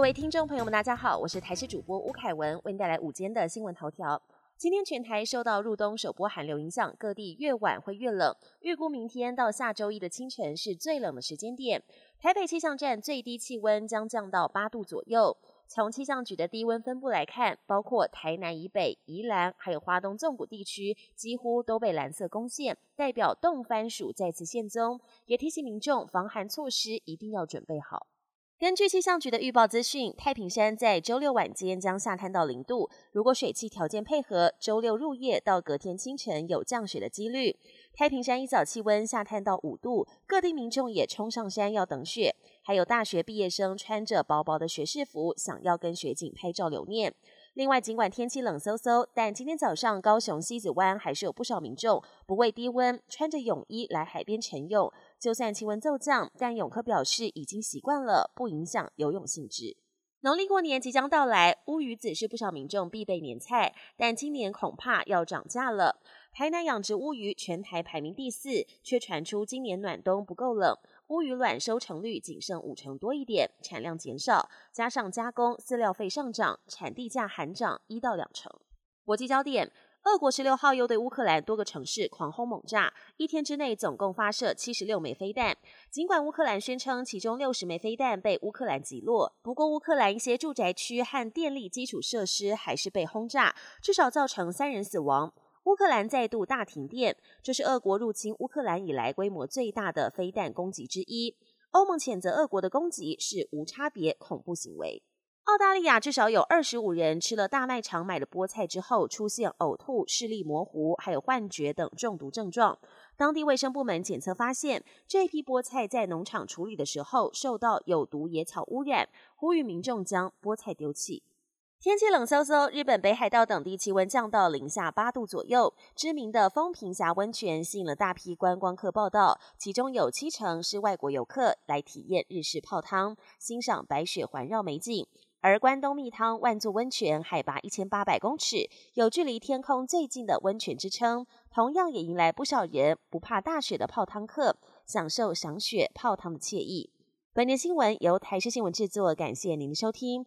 各位听众朋友们，大家好，我是台视主播吴凯文，为您带来午间的新闻头条。今天全台受到入冬首波寒流影响，各地越晚会越冷，预估明天到下周一的清晨是最冷的时间点。台北气象站最低气温将降到八度左右。从气象局的低温分布来看，包括台南以北、宜兰还有花东纵谷地区，几乎都被蓝色攻陷，代表冻番薯再次现踪，也提醒民众防寒措施一定要准备好。根据气象局的预报资讯，太平山在周六晚间将下探到零度，如果水汽条件配合，周六入夜到隔天清晨有降雪的几率。太平山一早气温下探到五度，各地民众也冲上山要等雪。还有大学毕业生穿着薄薄的学士服，想要跟雪景拍照留念。另外，尽管天气冷飕飕，但今天早上高雄西子湾还是有不少民众不畏低温，穿着泳衣来海边晨泳。就算气温骤降，但泳客表示已经习惯了，不影响游泳性质。农历过年即将到来，乌鱼子是不少民众必备年菜，但今年恐怕要涨价了。台南养殖乌鱼全台排名第四，却传出今年暖冬不够冷，乌鱼卵收成率仅剩五成多一点，产量减少，加上加工饲料费上涨，产地价含涨一到两成。国际焦点：俄国十六号又对乌克兰多个城市狂轰猛炸，一天之内总共发射七十六枚飞弹。尽管乌克兰宣称其中六十枚飞弹被乌克兰击落，不过乌克兰一些住宅区和电力基础设施还是被轰炸，至少造成三人死亡。乌克兰再度大停电，这是俄国入侵乌克兰以来规模最大的飞弹攻击之一。欧盟谴责俄国的攻击是无差别恐怖行为。澳大利亚至少有二十五人吃了大卖场买的菠菜之后，出现呕吐、视力模糊、还有幻觉等中毒症状。当地卫生部门检测发现，这批菠菜在农场处理的时候受到有毒野草污染，呼吁民众将菠菜丢弃。天气冷飕飕，日本北海道等地气温降到零下八度左右。知名的风平峡温泉吸引了大批观光客报道，其中有七成是外国游客来体验日式泡汤，欣赏白雪环绕美景。而关东蜜汤万座温泉海拔一千八百公尺，有距离天空最近的温泉之称，同样也迎来不少人不怕大雪的泡汤客，享受赏雪泡汤的惬意。本年新闻由台视新闻制作，感谢您的收听。